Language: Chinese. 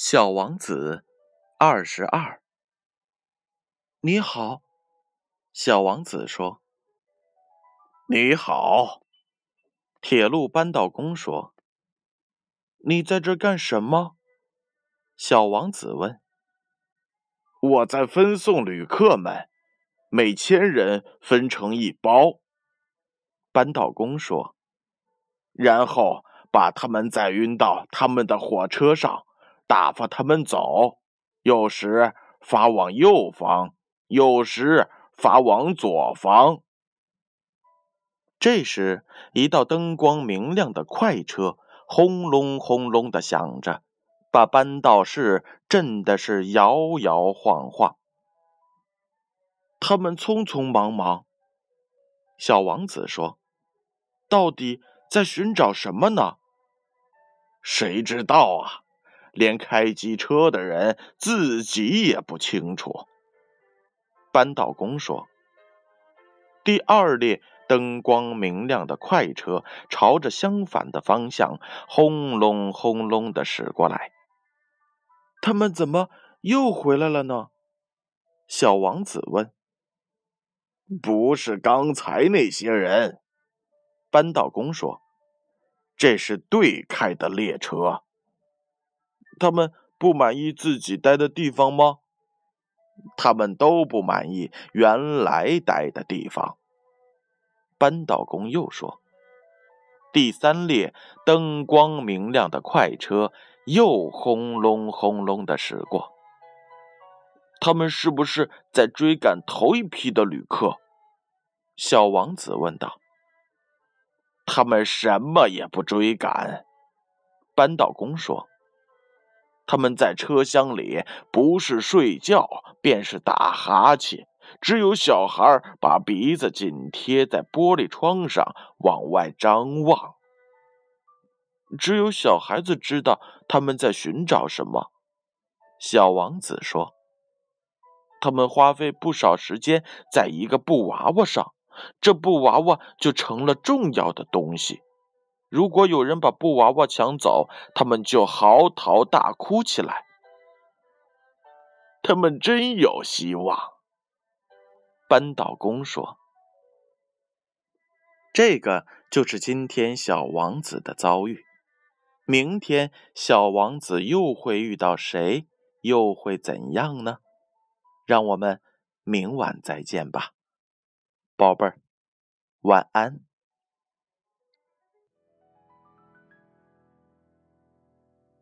小王子二十二，你好，小王子说。你好，铁路扳道工说。你在这干什么？小王子问。我在分送旅客们，每千人分成一包。扳道工说，然后把他们载运到他们的火车上。打发他们走，有时发往右方，有时发往左方。这时，一道灯光明亮的快车轰隆轰隆的响着，把扳道士震的是摇摇晃晃。他们匆匆忙忙，小王子说：“到底在寻找什么呢？谁知道啊？”连开机车的人自己也不清楚。扳道工说：“第二列灯光明亮的快车朝着相反的方向轰隆轰隆的驶过来。他们怎么又回来了呢？”小王子问。“不是刚才那些人。”扳道工说，“这是对开的列车。”他们不满意自己待的地方吗？他们都不满意原来待的地方。扳道工又说：“第三列灯光明亮的快车又轰隆轰隆的驶过。他们是不是在追赶头一批的旅客？”小王子问道。“他们什么也不追赶。”扳道工说。他们在车厢里不是睡觉便是打哈欠，只有小孩把鼻子紧贴在玻璃窗上往外张望。只有小孩子知道他们在寻找什么。小王子说：“他们花费不少时间在一个布娃娃上，这布娃娃就成了重要的东西。”如果有人把布娃娃抢走，他们就嚎啕大哭起来。他们真有希望，扳倒工说。这个就是今天小王子的遭遇。明天小王子又会遇到谁？又会怎样呢？让我们明晚再见吧，宝贝儿，晚安。